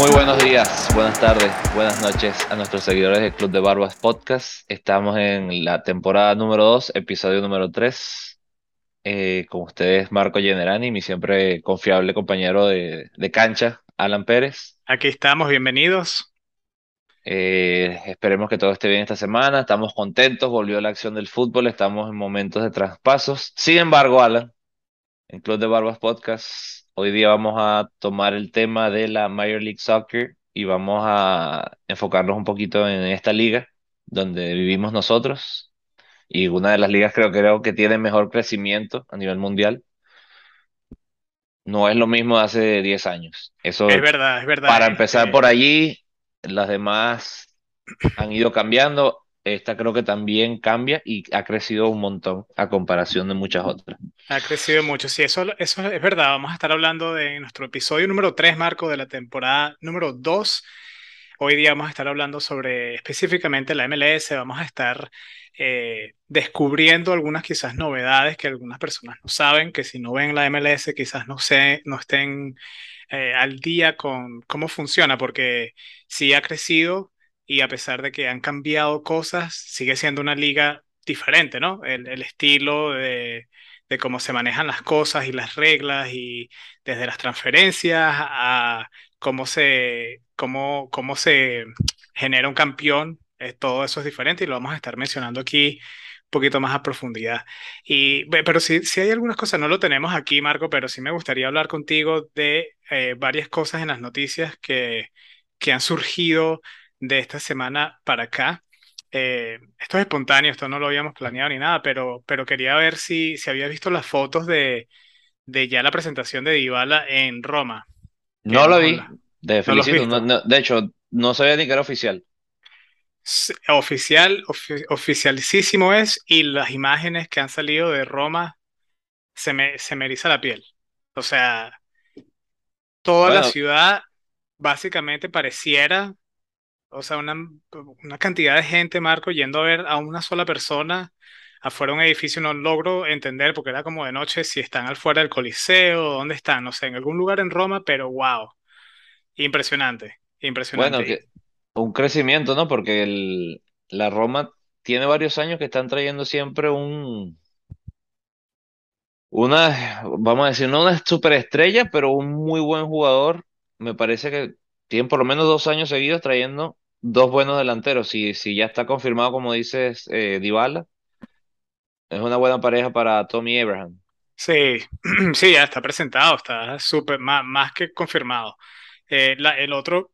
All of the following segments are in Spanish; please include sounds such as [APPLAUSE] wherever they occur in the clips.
Muy buenos días, buenas tardes, buenas noches a nuestros seguidores del Club de Barbas Podcast. Estamos en la temporada número 2, episodio número 3. Eh, con ustedes, Marco Generani, mi siempre confiable compañero de, de cancha, Alan Pérez. Aquí estamos, bienvenidos. Eh, esperemos que todo esté bien esta semana. Estamos contentos, volvió la acción del fútbol, estamos en momentos de traspasos. Sin embargo, Alan, en Club de Barbas Podcast Hoy día vamos a tomar el tema de la Major League Soccer y vamos a enfocarnos un poquito en esta liga donde vivimos nosotros y una de las ligas creo, creo que tiene mejor crecimiento a nivel mundial. No es lo mismo de hace 10 años. Eso, Es verdad, es verdad. para empezar por Este, allí, las demás han ido cambiando. Esta creo que también cambia y ha crecido un montón a comparación de muchas otras. ha crecido mucho. Sí, eso, eso es verdad. Vamos a estar hablando de nuestro episodio número 3, Marco, de la temporada número 2. Hoy día vamos a estar hablando sobre específicamente la MLS. Vamos a estar eh, descubriendo algunas quizás novedades que algunas personas no saben, que si no ven la MLS quizás no, sé, no estén eh, al día con cómo funciona, porque sí ha crecido y a pesar de que han cambiado cosas, sigue siendo una liga diferente, ¿no? El, el estilo de, de cómo se manejan las cosas y las reglas y desde las transferencias a cómo se, cómo, cómo se genera un campeón, eh, todo eso es diferente y lo vamos a estar mencionando aquí un poquito más a profundidad. Y, pero sí, sí hay algunas cosas, no lo tenemos aquí, Marco, pero sí me gustaría hablar contigo de eh, varias cosas en las noticias que, que han surgido de esta semana para acá. Eh, esto es espontáneo, esto no lo habíamos planeado ni nada, pero, pero quería ver si, si habías visto las fotos de, de ya la presentación de Dybala en Roma, No lo vi, no- de hecho, no sabía ni que era oficial. Oficial, ofi- oficialísimo es, y las imágenes que han salido de Roma se me, se me eriza la piel. O sea, toda la ciudad básicamente pareciera, o sea, una, una cantidad de gente, Marco, yendo a ver a una sola persona afuera de un edificio, no logro entender porque era como de noche si están al fuera del Coliseo, dónde están, no sé, en algún lugar en Roma, pero wow, impresionante, bueno, impresionante. que un crecimiento, ¿no? Porque el, la Roma tiene varios años que están trayendo siempre un, una, vamos a decir, no una superestrella, pero un muy buen jugador. Me parece que tienen por lo menos dos años seguidos trayendo dos buenos delanteros. Si, si ya está confirmado, como dices, eh, Dybala, es una buena pareja para Tommy Abraham. Sí, [CLEARS THROAT] sí, ya está presentado, está súper, más, más que confirmado. Eh, la- el otro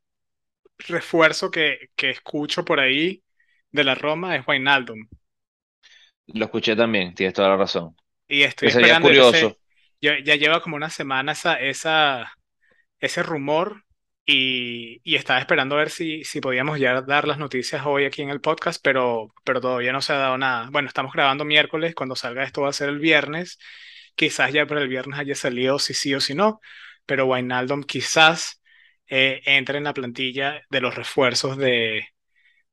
refuerzo que, que escucho por ahí de la Roma es Wijnaldum. Lo escuché también, tienes toda la razón. Y estoy Que sería esperando ese, curioso. ya, ya lleva como una semana esa, esa, ese rumor y, estaba esperando a ver si, si podíamos ya dar las noticias hoy aquí en el podcast, pero, pero todavía no se ha dado nada. Bueno, estamos grabando miércoles, cuando salga esto va a ser el viernes. Quizás ya para el viernes haya salido si sí o si no, pero Wijnaldum quizás eh, entre en la plantilla de los refuerzos de,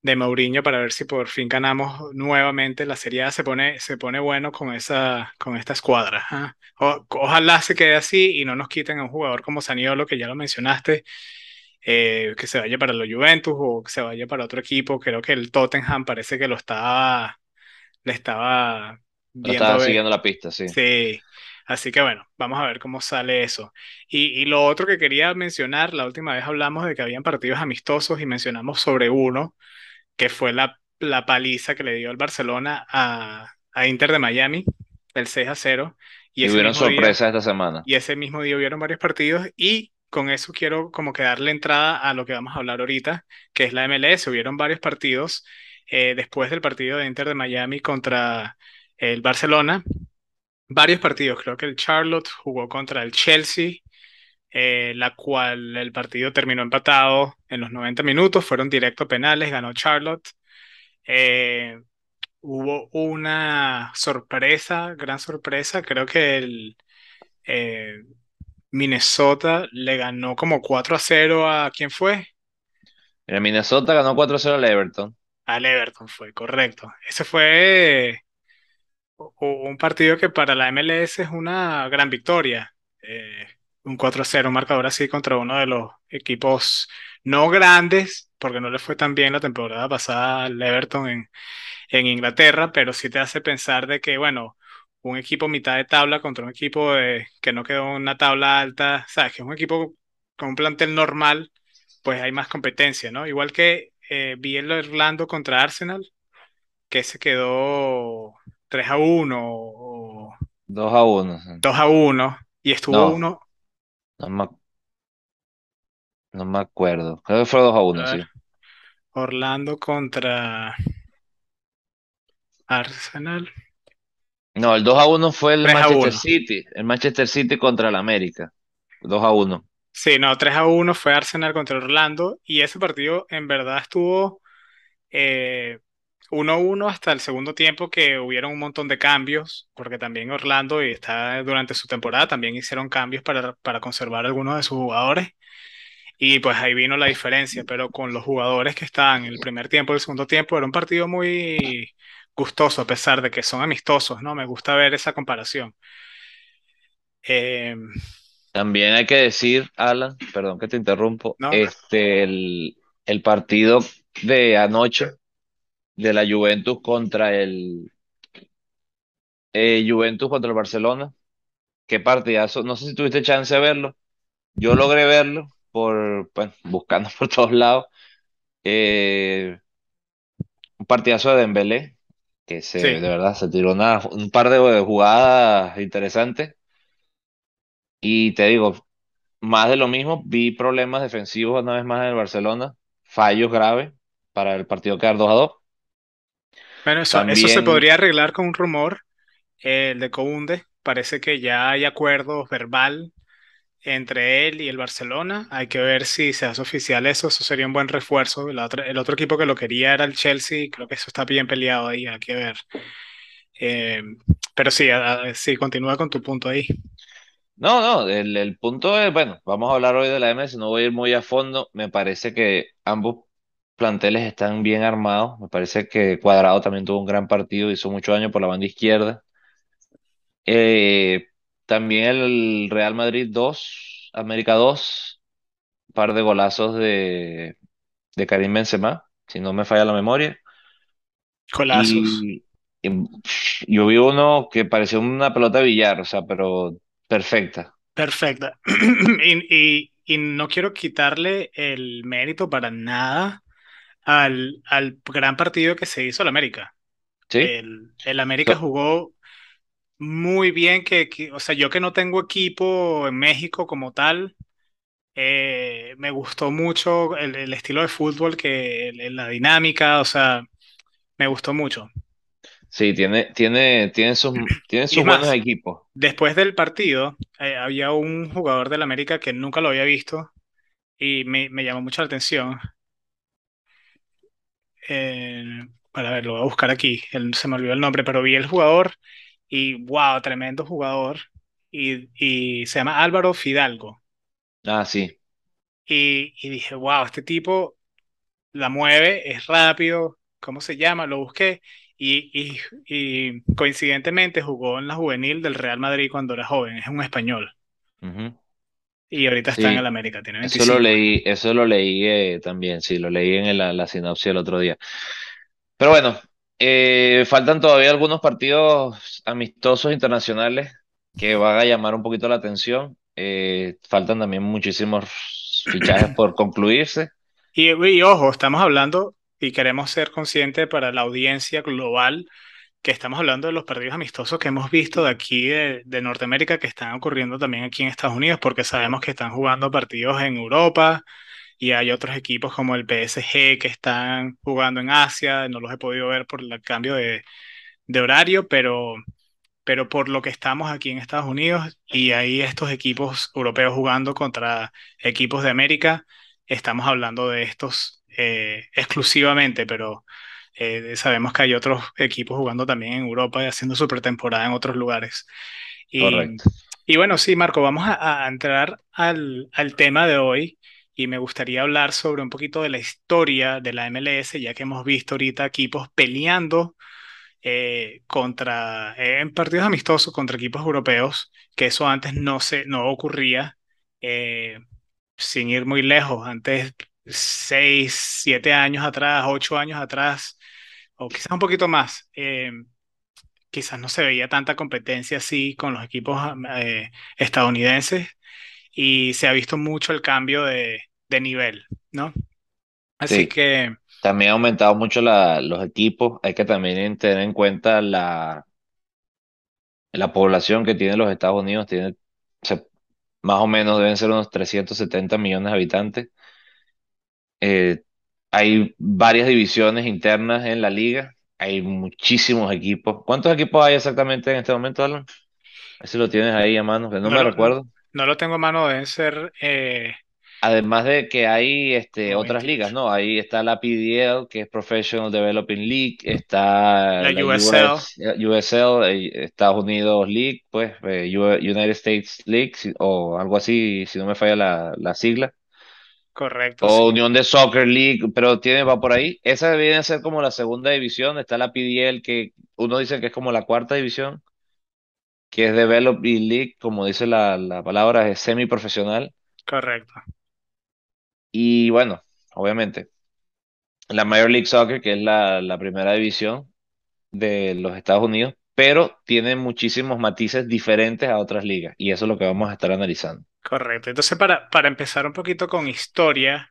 de Mourinho para ver si por fin ganamos nuevamente. La Serie A se pone, se pone bueno con esa, con esta escuadra. ¿ah? O- ojalá se quede así y no nos quiten a un jugador como Saniolo, que ya lo mencionaste, eh, que se vaya para la Juventus o que se vaya para otro equipo. Creo que el Tottenham parece que lo estaba, le estaba viendo estaba siguiendo la pista, sí. Sí, así que bueno, vamos a ver cómo sale eso. Y, y lo otro que quería mencionar, la última vez hablamos de que habían partidos amistosos y mencionamos sobre uno, que fue la, la paliza que le dio el Barcelona a, a Inter de Miami, el 6 a 0, y Y hubieron sorpresas esta semana. y ese mismo día hubieron varios partidos y con eso quiero como que darle entrada a lo que vamos a hablar ahorita, que es la MLS. Hubieron varios partidos eh, después del partido de Inter de Miami contra el Barcelona varios partidos. Creo que el Charlotte jugó contra el Chelsea, eh, la cual el partido terminó empatado en los 90 minutos. Fueron directo penales, ganó Charlotte. Eh, hubo una sorpresa, gran sorpresa. Creo que el Minnesota le ganó como 4 a 0 a quién fue? El Minnesota ganó 4-0 al Everton. Al Everton fue, correcto. Ese fue un partido que para la MLS es una gran victoria. Eh, un 4-0, un marcador así contra uno de los equipos no grandes, porque no le fue tan bien la temporada pasada al Everton en, en Inglaterra, pero sí te hace pensar de que, bueno, un equipo mitad de tabla contra un equipo de, que no quedó en una tabla alta, sabes, que es un equipo con un plantel normal, pues hay más competencia, ¿no? Igual que eh, vi el Orlando contra Arsenal, que se quedó 3 a 1 o 2 a 1. 2 a 1 y estuvo No, uno, no me, no me acuerdo. Creo que fue 2 a a 1, sí. Orlando contra Arsenal, No, el 2 a 1 fue el 3 a Manchester 1. City. El Manchester City contra el América. 2 a 1. Sí, no, 3 a 1 fue Arsenal contra Orlando y ese partido en verdad estuvo eh, 1-1 hasta el segundo tiempo que hubieron un montón de cambios, porque también Orlando y está durante su temporada también hicieron cambios para, para conservar algunos de sus jugadores y pues ahí vino la diferencia, pero con los jugadores que estaban en el primer tiempo y el segundo tiempo era un partido muy gustoso a pesar de que son amistosos, ¿no? Me gusta ver esa comparación. Eh, También hay que decir, Alan, perdón que te interrumpo, ¿no? este, el, el partido de anoche de la Juventus contra el eh, Juventus contra el Barcelona. Qué partidazo. No sé si tuviste chance de verlo. Yo logré verlo por, bueno, buscando [LAUGHS] por todos lados. Eh, un partidazo de Dembélé, que se, de Sí. verdad se tiró una- un par de jugadas interesantes. Y te digo, más de lo mismo, vi problemas defensivos una vez más en el Barcelona, fallos graves para el partido quedar 2 a 2. Bueno, eso, eso se También, podría arreglar con un rumor, eh, el de Kounde. Parece que ya hay acuerdo verbal entre él y el Barcelona. Hay que ver si se hace oficial eso. Eso sería un buen refuerzo. El otro equipo que lo quería era el Chelsea. Creo que eso está bien peleado ahí. Hay que ver. Eh, pero sí, sí, continúa con tu punto ahí. no, no, el, el punto es, bueno, vamos a hablar hoy de la MS, no voy a ir muy a fondo. Me parece que ambos planteles están bien armados. Me parece que Cuadrado también tuvo un gran partido, hizo mucho daño por la banda izquierda. Eh, también el Real Madrid 2, América 2, par de golazos de, de Karim Benzema, si no me falla la memoria. Colazos. Y, yo vi uno que parecía una pelota de billar, o sea, pero perfecta. Perfecta. [CLEARS THROAT] Y, y, y no quiero quitarle el mérito para nada al, al gran partido que se hizo el América. ¿Sí? El, el América So- jugó muy bien, que, que- o sea, yo que no tengo equipo en México como tal, eh, me gustó mucho el, el estilo de fútbol, que el- la dinámica, o sea, me gustó mucho. sí, tiene, tiene, tiene sus, tiene Y es sus buenos equipos. después del partido, eh, había un jugador del América que nunca lo había visto y me, me llamó mucho la atención. Eh, para ver, lo voy a buscar aquí, él- se me olvidó el nombre, pero vi el jugador y wow, tremendo jugador. Y, y se llama Álvaro Fidalgo. Ah, sí. Y, y dije, wow, este tipo la mueve, es rápido, ¿cómo se llama? Lo busqué y, y, y coincidentemente jugó en la juvenil del Real Madrid cuando era joven, es un español Ujú. y ahorita está en el Sí, América, tiene eso lo 25 leí, eso lo leí eh, también, sí, lo leí en la, la sinopsis el otro día. Pero bueno, eh, faltan todavía algunos partidos amistosos internacionales que van a llamar un poquito la atención. Eh, faltan también muchísimos fichajes por [CLEARS THROAT] concluirse. Y, y ojo, estamos hablando y queremos ser conscientes para la audiencia global que estamos hablando de los partidos amistosos que hemos visto de aquí de, de Norteamérica que están ocurriendo también aquí en Estados Unidos, porque sabemos que están jugando partidos en Europa y hay otros equipos como el PSG que están jugando en Asia, no los he podido ver por el cambio de, de horario, pero, pero por lo que estamos aquí en Estados Unidos y hay estos equipos europeos jugando contra equipos de América, estamos hablando de estos eh, exclusivamente, pero eh, sabemos que hay otros equipos jugando también en Europa y haciendo su pretemporada en otros lugares. Y, Correcto. y bueno, sí, Marco, vamos a, a entrar al, al tema de hoy y me gustaría hablar sobre un poquito de la historia de la MLS, ya que hemos visto ahorita equipos peleando eh, contra, eh, en partidos amistosos contra equipos europeos, que eso antes no, se, no ocurría. Eh, sin ir muy lejos, antes, seis, siete años atrás, ocho años atrás, o quizás un poquito más, quizás no se veía tanta competencia así con los equipos estadounidenses y se ha visto mucho el cambio de, de nivel, ¿no? Así Sí, que, también ha aumentado mucho la- los equipos. Hay que también tener en cuenta la, la población que tienen los Estados Unidos. Tiene, o sea, más o menos deben ser unos 370 millones de habitantes. Eh, hay varias divisiones internas en la liga. Hay muchísimos equipos. ¿Cuántos equipos hay exactamente en este momento, Alan? A ver si lo tienes ahí a mano, que no no me recuerdo. No lo tengo a mano, deben ser eh, Además de que hay este, otras ligas, 28. ¿no? Ahí está la PDL, que es Professional Developing League, está La la USL, US, USL, eh, Estados Unidos League, pues eh, United States League, o algo así, si no me falla la, la sigla, correcto, o sí, Unión de Soccer League, pero tiene, va por ahí. Esa viene a ser como la segunda división, está la PDL, que uno dice que es como la cuarta división, que es Developing League, como dice la, la palabra, es semiprofesional. correcto, Y bueno, obviamente. la Major League Soccer, que es la, la primera división de los Estados Unidos, pero tiene muchísimos matices diferentes a otras ligas, y eso es lo que vamos a estar analizando. correcto. Entonces, para, para empezar un poquito con historia,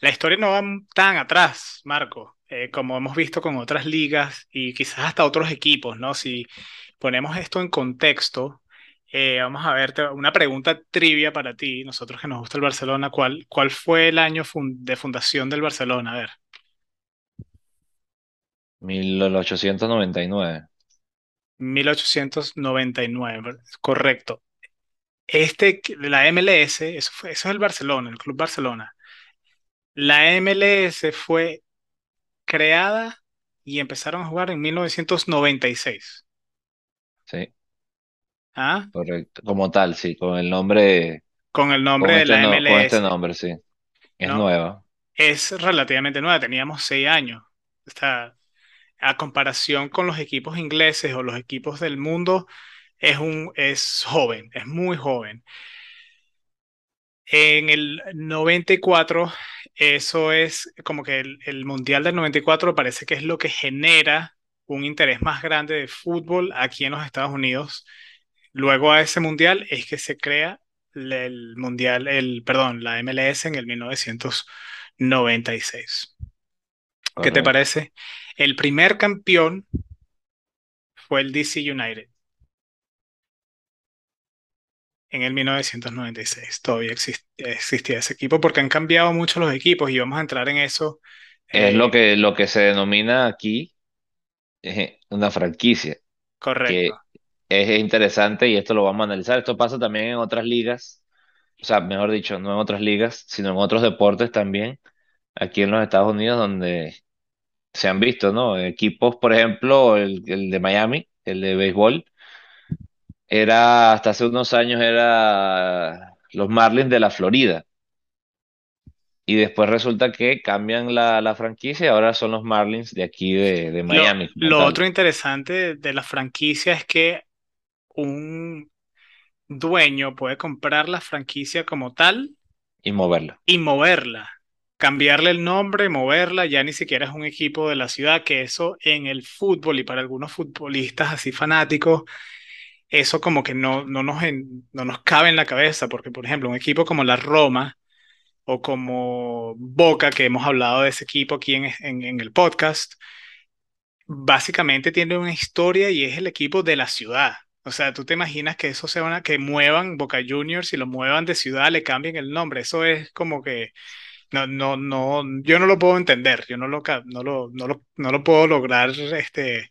la historia no va tan atrás, Marco, eh, como hemos visto con otras ligas y quizás hasta otros equipos, ¿no? Si ponemos esto en contexto, eh, vamos a ver una pregunta trivia para ti, nosotros que nos gusta el Barcelona, ¿cuál, cuál fue el año de fundación del Barcelona? A ver, 1899. 1899, ¿verdad? correcto. Este, la MLS, eso fue, eso es el Barcelona, el Club Barcelona. La MLS fue creada y empezaron a jugar en 1996. Sí, ¿Ah? correcto. Como tal, sí, con el nombre, Con el nombre con de este, la no, con este MLS, nombre, sí. Es ¿no? nueva. Es relativamente nueva, teníamos seis años. Está, a comparación con los equipos ingleses o los equipos del mundo, es, un, es joven, es muy joven. En el 94, eso es como que el, el Mundial del 94 parece que es lo que genera un interés más grande de fútbol aquí en los Estados Unidos. Luego a ese Mundial es que se crea el Mundial, el, perdón, la MLS en el 1996. ¿Qué te parece? El primer campeón fue el DC United en el 1996. Todavía exist- existía ese equipo porque han cambiado mucho los equipos y vamos a entrar en eso. Es lo eh, que, lo que se denomina aquí una franquicia, correcto, que es interesante y esto lo vamos a analizar. Esto pasa también en otras ligas, o sea, mejor dicho, no en otras ligas, sino en otros deportes también, aquí en los Estados Unidos, donde se han visto, ¿no? Equipos, por ejemplo, el, el de Miami, el de béisbol, era, hasta hace unos años era los Marlins de la Florida. Y después resulta que cambian la, la franquicia y ahora son los Marlins de aquí de, de Miami lo otro interesante de la franquicia es que un dueño puede comprar la franquicia como tal Y moverla. y moverla, cambiarle el nombre, moverla, ya ni siquiera es un equipo de la ciudad, que eso en el fútbol y para algunos futbolistas así fanáticos, eso como que no, no nos, en- no nos cabe en la cabeza, porque por ejemplo, un equipo como la Roma o como Boca, que hemos hablado de ese equipo aquí en, en en el podcast, básicamente tiene una historia y es el equipo de la ciudad. O sea, tú te imaginas que eso sea una, que muevan Boca Juniors y lo muevan de ciudad, le cambien el nombre. Eso es como que no, no, no, yo no lo puedo entender, yo no lo, no lo, no lo, no lo puedo lograr este,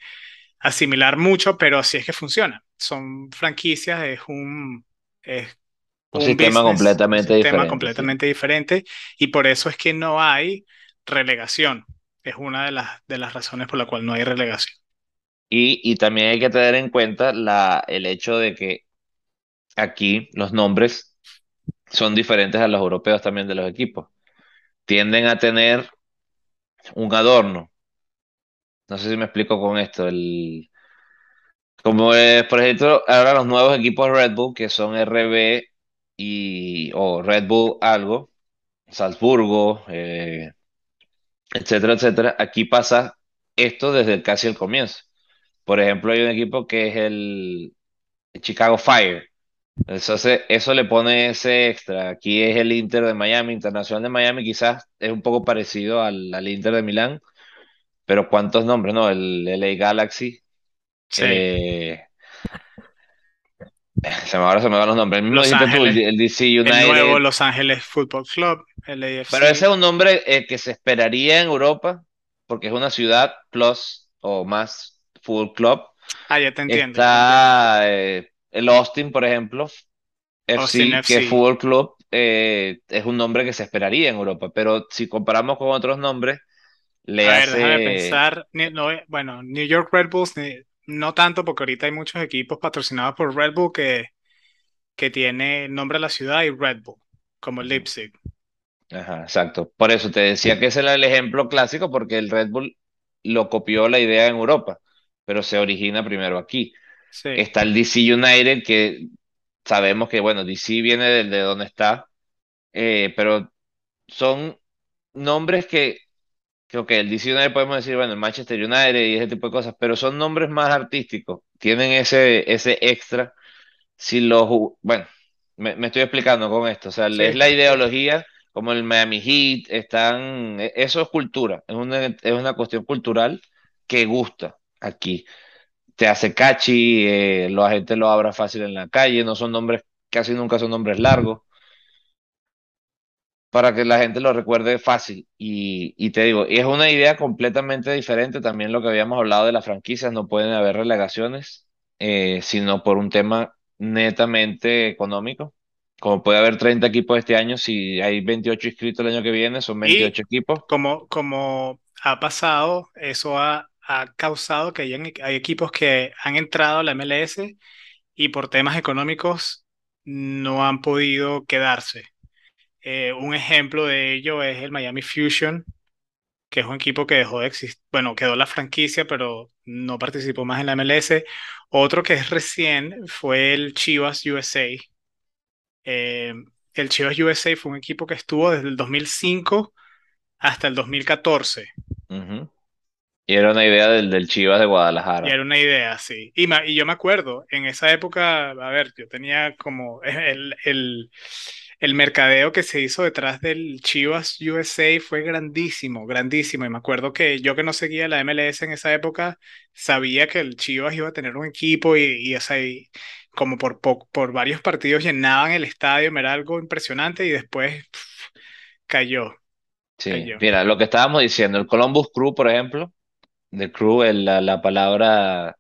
asimilar mucho, pero así es que funciona. Son franquicias, es un, es Un un sistema business, un completamente sistema diferente, sí. completamente diferente y por eso es que no hay relegación. Es una de las, de las razones por la cual no hay relegación. Y, y también hay que tener en cuenta la, el hecho de que aquí los nombres son diferentes a los europeos también de los equipos. Tienden a tener un adorno. No sé si me explico con esto. El, como es, por ejemplo, ahora los nuevos equipos Red Bull, que son RB y, o Red Bull algo, Salzburgo, eh, etcétera, etcétera. Aquí pasa esto desde casi el comienzo. Por ejemplo, hay un equipo que es el Chicago Fire. Entonces, eso le pone ese extra. Aquí es el Inter de Miami, Internacional de Miami, quizás es un poco parecido al, al Inter de Milán, pero ¿cuántos nombres? No, el LA Galaxy. Sí, eh, se me, ahora se me van los nombres. El mismo Los dijiste tú, el, Ángeles, el DC el nuevo United. Los Ángeles Football Club, Pero ese es un nombre eh, que se esperaría en Europa, porque es una ciudad plus o más full club. Ah, ya te entiendo. Está eh, el Austin, por ejemplo, Austin FC, que es FC. Fútbol Club, eh, es un nombre que se esperaría en Europa, pero si comparamos con otros nombres, le A ver, déjame hace, pensar. No, bueno, New York Red Bulls, no tanto, porque ahorita hay muchos equipos patrocinados por Red Bull que, que tiene nombre a la ciudad y Red Bull, como Leipzig. Ajá, exacto. Por eso te decía que ese era el ejemplo clásico, porque el Red Bull lo copió la idea en Europa, pero se origina primero aquí. Sí. Está el DC United, que sabemos que, bueno, DC viene de, de donde está, eh, pero son nombres que que ok, el DC United podemos decir, bueno, el Manchester United y ese tipo de cosas, pero son nombres más artísticos, tienen ese, ese extra. Si los, bueno, me, me estoy explicando con esto, o sea, Sí, es la ideología, como el Miami Heat, están, e- eso es cultura, es una, es una cuestión cultural que gusta aquí. Te hace catchy, eh, la gente lo abra fácil en la calle, no son nombres, casi nunca son nombres largos para que la gente lo recuerde fácil. Y, y te digo, y es una idea completamente diferente también lo que habíamos hablado de las franquicias, no pueden haber relegaciones, eh, sino por un tema netamente económico. Como puede haber 30 equipos este año, si hay 28 inscritos el año que viene, son Y 28 equipos. como, como ha pasado, eso ha, ha causado que hayan- hay equipos que han entrado a la MLS y por temas económicos no han podido quedarse. Eh, un ejemplo de ello es el Miami Fusion, que es un equipo que dejó de existir, bueno, quedó la franquicia, pero no participó más en la MLS. Otro que es recién fue el Chivas USA. Eh, el Chivas USA fue un equipo que estuvo desde el 2005 hasta el 2014. Ujú. Y era una idea del, del Chivas de Y Guadalajara. era una idea, sí. Y, y yo me acuerdo, en esa época, a ver, yo tenía como el, el, el mercadeo que se hizo detrás del Chivas USA fue grandísimo, grandísimo. Y me acuerdo que yo que no seguía la MLS en esa época, sabía que el Chivas iba a tener un equipo y, y, o sea, y como por, po- por varios partidos llenaban el estadio, era algo impresionante y después cayó, Sí, cayó. mira, lo que estábamos diciendo, el Columbus Crew, por ejemplo, de Crew, el- la, la palabra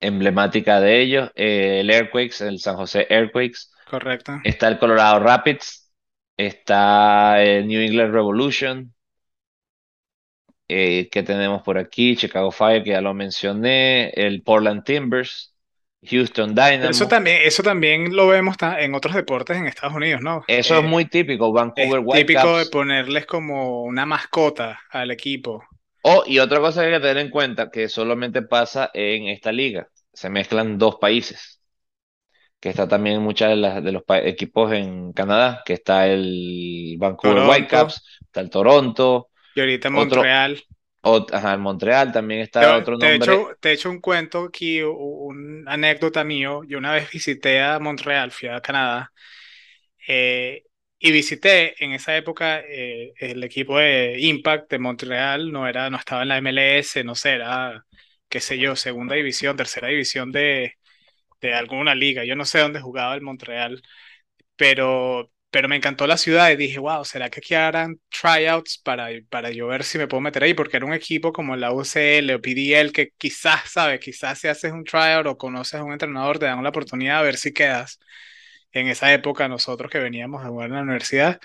emblemática de ellos, eh, el Airquakes, el San José Airquakes, Correcto. está el Colorado Rapids, está el New England Revolution, eh, que tenemos por aquí, Chicago Fire, que ya lo mencioné, el Portland Timbers, Houston Pero eso Dynamo, también, eso también lo vemos en otros deportes en Estados Unidos, ¿no? eso es Eh, muy típico, Vancouver típico de Whitecaps, ponerles como una mascota al equipo. oh, y otra cosa que hay que tener en cuenta, que solamente pasa en esta liga, se mezclan dos países. Que está también en muchas de, las, de los equipos en Canadá, que está el Vancouver Whitecaps, está el Toronto, y ahorita otro, Montreal. ot- ajá, el Montreal también está Te, otro te nombre. hecho, te he hecho un cuento aquí, una anécdota mío. Yo una vez visité a Montreal, fui a Canadá, eh, y visité en esa época eh, el equipo de Impact de Montreal, no era, no estaba en la MLS, no sé, era, qué sé yo, segunda división, tercera división de, de alguna liga. Yo no sé dónde jugaba el Montreal, pero, pero me encantó la ciudad y dije, wow, ¿será que aquí harán tryouts para, para yo ver si me puedo meter ahí? Porque era un equipo como la UCL o PDL que quizás, ¿sabes? Quizás si haces un tryout o conoces a un entrenador, te dan la oportunidad de ver si quedas. En esa época, nosotros que veníamos a jugar en la universidad.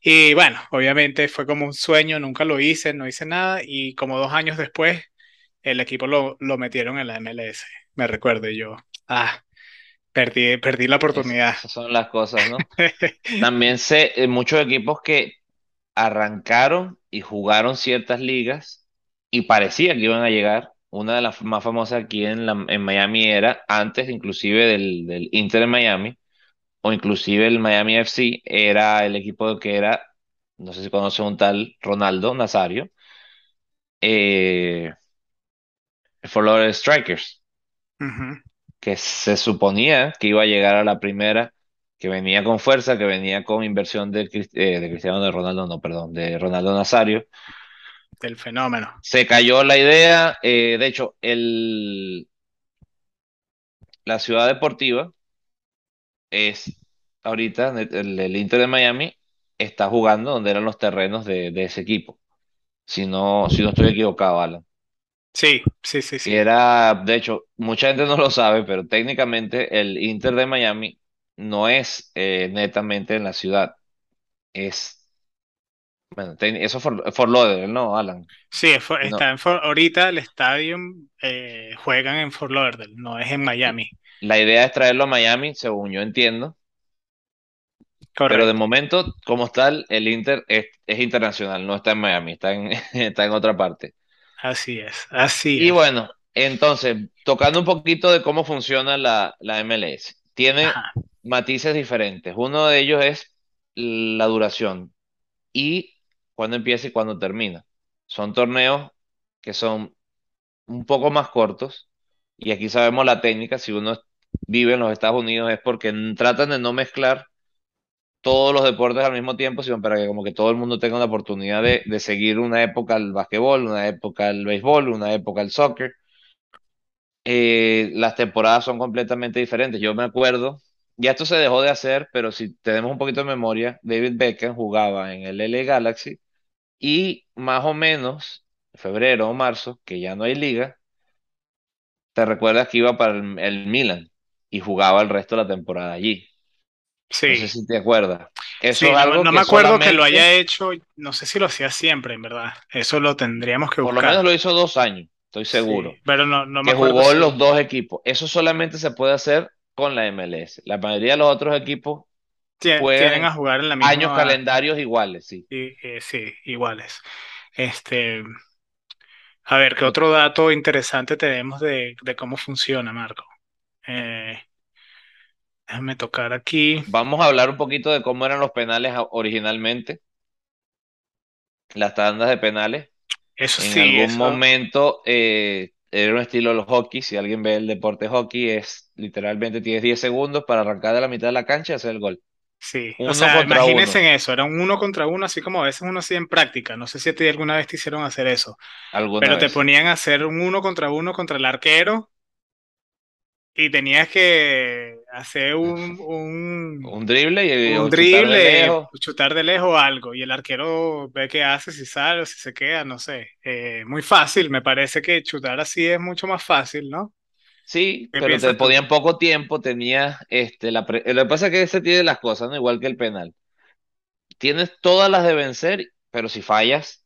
Y bueno, obviamente fue como un sueño, nunca lo hice, no hice nada. Y como dos años después, el equipo lo, lo metieron en la MLS. Me recuerdo y yo, ah, perdí, perdí la oportunidad. esas son las cosas, ¿no? [LAUGHS] También sé eh, muchos equipos que arrancaron y jugaron ciertas ligas y parecía que iban a llegar. Una de las más famosas aquí en, la, en Miami era antes inclusive del, del Inter de Miami o inclusive el Miami FC era el equipo que era, no sé si conoce un tal Ronaldo Nazario, eh, Lauderdale Strikers, Ujú, que se suponía que iba a llegar a la primera, que venía con fuerza, que venía con inversión de, Cris- eh, de Cristiano de Ronaldo, no, perdón, de Ronaldo Nazario. Del fenómeno. Se cayó la idea, eh, de hecho, el, la ciudad deportiva es ahorita, el, el Inter de Miami está jugando donde eran los terrenos de, de ese equipo, si no, si no estoy equivocado, Alan. Sí, sí, sí, Y sí. era, de hecho, mucha gente no lo sabe, pero técnicamente el Inter de Miami no es eh, netamente en la ciudad, es, bueno, te- eso es Fort, Fort Lauderdale, ¿no, Alan? Sí, es está en For- ahorita el estadio eh, juegan en Fort Lauderdale, no es en Miami. la idea es traerlo a Miami, según yo entiendo, pero de Correcto. momento, como tal, el Inter es, es internacional, no está en Miami, está en, [LAUGHS] está en otra parte. Así es, así Y es. bueno, entonces, tocando un poquito de cómo funciona la, la MLS, tiene Ajá. matices diferentes. Uno de ellos es la duración y cuándo empieza y cuándo termina. Son torneos que son un poco más cortos y aquí sabemos la técnica, si uno vive en los Estados Unidos es porque tratan de no mezclar todos los deportes al mismo tiempo, sino para que como que todo el mundo tenga una oportunidad de, de seguir una época el basquetbol, una época el béisbol, una época el soccer eh, las temporadas son completamente diferentes. Yo me acuerdo, ya esto se dejó de hacer, pero si tenemos un poquito de memoria, David Beckham jugaba en el LA Galaxy y más o menos, febrero o marzo, que ya no hay liga, te recuerdas que iba para el Milan y jugaba el resto de la temporada allí. No sé Sí, si te acuerdas. Eso sí, es no, me algo no me que acuerdo que lo haya hecho, no sé si lo hacía siempre, en verdad. Eso lo tendríamos que por lo menos buscar. lo hizo dos años, estoy Sí, seguro, pero no, no me que acuerdo jugó en los dos equipos. Eso solamente se puede hacer con la MLS. La mayoría de los otros equipos tie- juegan tienen a jugar en la años misma, calendarios iguales, sí. y- eh, sí, iguales. Este, a ver, ¿qué otro dato interesante tenemos de, de cómo funciona, Marco? Eh, déjame tocar aquí. Vamos a hablar un poquito de cómo eran los penales originalmente, las tandas de penales. Eso En sí, algún eso momento eh, era un estilo de los hockey. Si alguien ve el deporte hockey, es literalmente tienes 10 segundos para arrancar de la mitad de la cancha y hacer el gol. Sí, o sea, imagínense uno. en eso, era un uno contra uno, así como a veces uno hacía en práctica. No sé si a ti alguna vez te hicieron hacer eso, Alguna pero te vez, ponían a hacer un uno contra uno contra el arquero y tenías que hacer un, un, Un drible y, un o chutar de drible, lejos. chutar de lejos o algo, y el arquero ve qué hace, si sale o si se queda, no sé. Eh, muy fácil, me parece que chutar así es mucho más fácil, ¿no? Sí, ¿Qué pero te podían poco tiempo, tenías este, la pre- Lo que pasa es que ese tiene las cosas, ¿no? Igual que el penal. Tienes todas las de vencer, pero si fallas,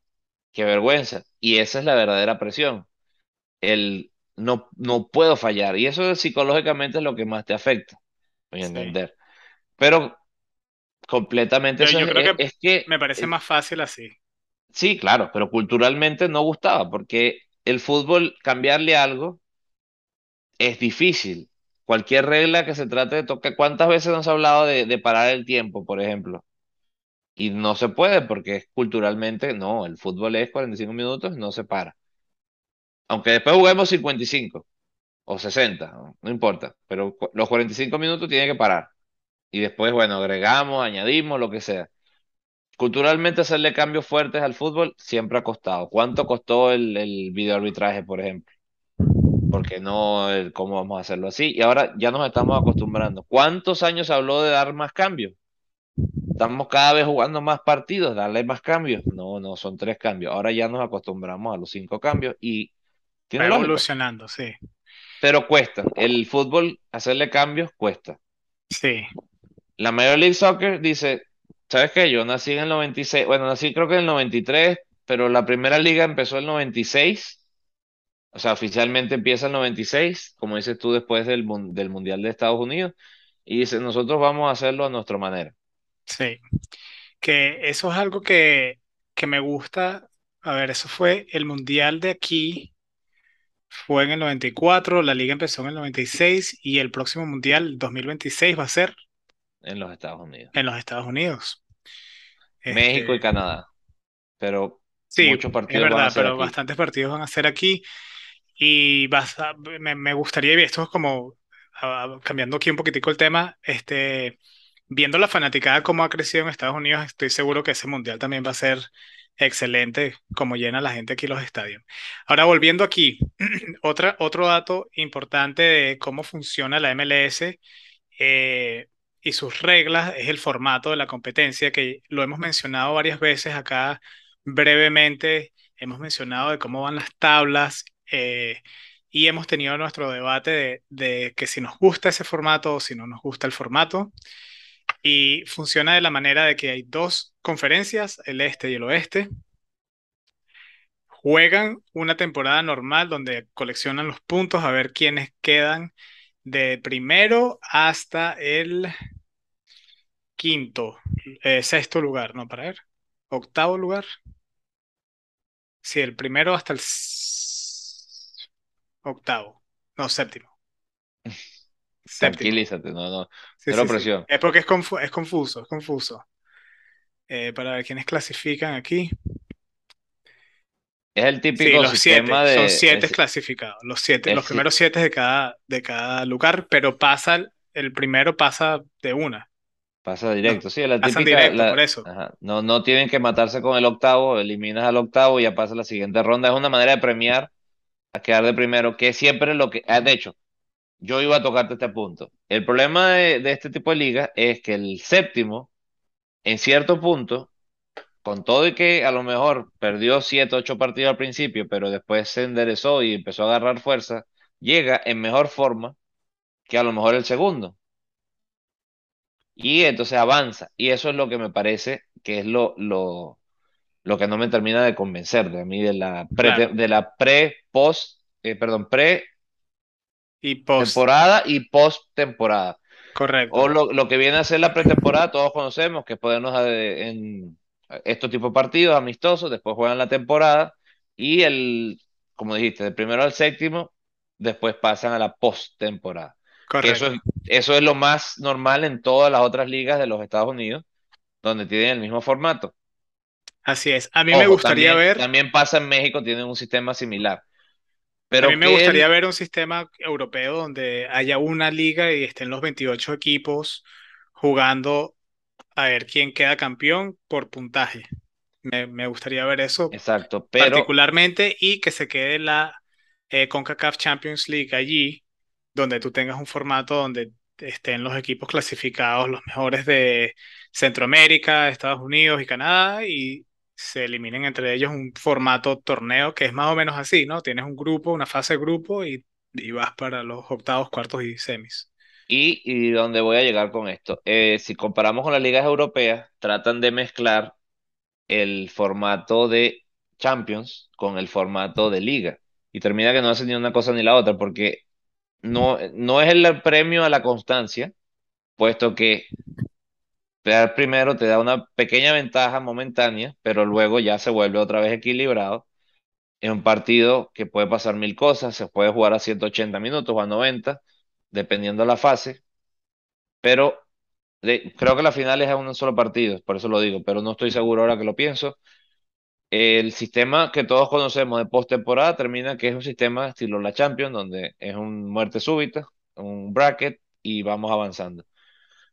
qué vergüenza. Y esa es la verdadera presión. El no, no puedo fallar. Y eso psicológicamente es lo que más te afecta, voy a Sí. entender. Pero completamente Yo, eso yo es, creo que es que, me parece más fácil así. sí, claro, pero culturalmente no gustaba, porque el fútbol, cambiarle algo es difícil. Cualquier regla que se trate de tocar, ¿cuántas veces nos ha hablado de, de parar el tiempo, por ejemplo? Y no se puede porque es culturalmente, no, el fútbol es 45 minutos, no se para. Aunque después juguemos 55 o 60, no, importa, pero los 45 minutos tienen que parar. Y después, bueno, agregamos, añadimos, lo que sea. Culturalmente hacerle cambios fuertes al fútbol siempre ha costado. ¿Cuánto costó el, el videoarbitraje, por ejemplo? Porque no, cómo vamos a hacerlo así. Y ahora ya nos estamos acostumbrando. ¿Cuántos años habló de dar más cambios? Estamos cada vez jugando más partidos, darle más cambios. No, no, son tres cambios. Ahora ya nos acostumbramos a los cinco cambios y Tiene lógica, evolucionando, sí. pero cuestan. El fútbol, hacerle cambios cuesta. Sí, La Major League Soccer dice, ¿sabes qué? Yo nací en el 96, bueno, nací creo que en el 93, pero la primera liga empezó en el 96, o sea, oficialmente empieza en el 96, como dices tú, después del, del Mundial de Estados Unidos, y dice, nosotros vamos a hacerlo a nuestra manera. sí. Que eso es algo que, que me gusta. A ver, eso fue el mundial de aquí, fue en el 94, la liga empezó en el 96 y el próximo mundial, 2026, va a ser. en los Estados Unidos. en los Estados Unidos. México y Este, Canadá, pero sí, muchos es partidos van a verdad, pero aquí. bastantes partidos van a ser aquí y vas a- me, me gustaría, y esto es como ah, cambiando aquí un poquitico el tema, este, viendo la fanaticada cómo ha crecido en Estados Unidos, estoy seguro que ese mundial también va a ser excelente, como llena la gente aquí los estadios. Ahora, volviendo aquí, [CLEARS THROAT] otra, otro dato importante de cómo funciona la MLS eh, y sus reglas es el formato de la competencia, que lo hemos mencionado varias veces acá brevemente, hemos mencionado de cómo van las tablas eh, y hemos tenido nuestro debate de, de que si nos gusta ese formato o si no nos gusta el formato. Y funciona de la manera de que hay dos conferencias, el este y el oeste. Juegan una temporada normal donde coleccionan los puntos a ver quiénes quedan de primero hasta el quinto, eh, sexto lugar, no, para ver, octavo lugar. Sí, el primero hasta el octavo, no, séptimo. Tranquilízate, no, no, Sí, presión. Es porque es, confu- es confuso, es confuso. Eh, para ver quiénes clasifican aquí. Es el típico los siete, sistema son de, siete es, clasificados, los siete, los primeros siete de cada, de cada lugar, pero pasa, el- primero pasa de una, pasa no, directo, sí, la pasan típica, directo, por eso. ajá, no, no tienen que matarse con el octavo, eliminas al octavo y ya pasa la siguiente ronda. Es una manera de premiar a quedar de primero, que siempre lo que, ah, de hecho, yo iba a tocarte este punto. El problema de, de este tipo de ligas es que el séptimo, en cierto punto, con todo y que a lo mejor perdió siete, ocho partidos al principio, pero después se enderezó y empezó a agarrar fuerza, llega en mejor forma que a lo mejor el segundo. Y entonces avanza. Y eso es lo que me parece que es lo, lo, lo que no me termina de convencer de mí de la pre, Claro, de la pre, post, eh, perdón, pre y post, temporada y post temporada. correcto, O lo, lo que viene a ser la pretemporada, todos conocemos que ponernos en estos tipos de partidos amistosos, después juegan la temporada y el, como dijiste, del primero al séptimo, después pasan a la post-temporada. Que eso correcto. es, eso es lo más normal en todas las otras ligas de los Estados Unidos, donde tienen el mismo formato. Así es. A mí me gustaría también, ver, también pasa en México, tienen un sistema similar. A mí Pero me gustaría ver un sistema europeo donde haya una liga y estén los 28 equipos jugando a ver quién queda campeón por puntaje. Me, me gustaría ver eso exacto, pero particularmente y que se quede la eh, CONCACAF Champions League allí, donde tú tengas un formato donde estén los equipos clasificados, los mejores de Centroamérica, Estados Unidos y Canadá, y se eliminen entre ellos un formato torneo que es más o menos así, ¿no? Tienes un grupo, una fase de grupo y, y vas para los octavos, cuartos y semis. Y, y dónde voy a llegar con esto. Eh, si comparamos con las ligas europeas, tratan de mezclar el formato de Champions con el formato de liga. Y termina que no hacen ni una cosa ni la otra, porque no, no es el premio a la constancia, puesto que quedar primero te da una pequeña ventaja momentánea, pero luego ya se vuelve otra vez equilibrado. Es un partido que puede pasar mil cosas, se puede jugar a 180 minutos o a 90, dependiendo de la fase, pero creo que la final es a un solo partido, por eso lo digo, pero no estoy seguro ahora que lo pienso. El sistema que todos conocemos de postemporada termina que es un sistema estilo la Champions, donde es un muerte súbita, un bracket y vamos avanzando.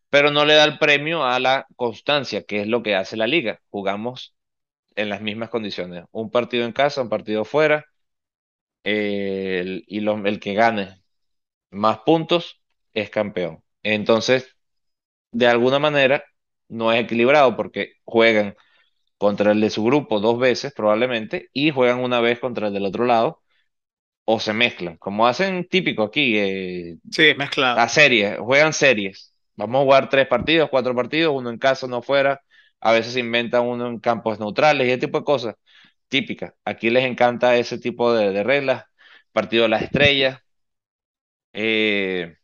Pero no le da el premio a la constancia, que es lo que hace la liga. Jugamos en las mismas condiciones. Un partido en casa, un partido fuera, eh, el- y lo- el que gane más puntos es campeón. Entonces, de alguna manera, no es equilibrado porque juegan contra el de su grupo dos veces probablemente y juegan una vez contra el del otro lado o se mezclan, como hacen típico aquí, eh, Sí, mezclado. a series, juegan series. Vamos a jugar tres partidos, cuatro partidos, uno en casa, uno fuera. A veces se inventan uno en campos neutrales y ese tipo de cosas típicas. Aquí les encanta ese tipo de, de reglas. Partido de las estrellas. eh,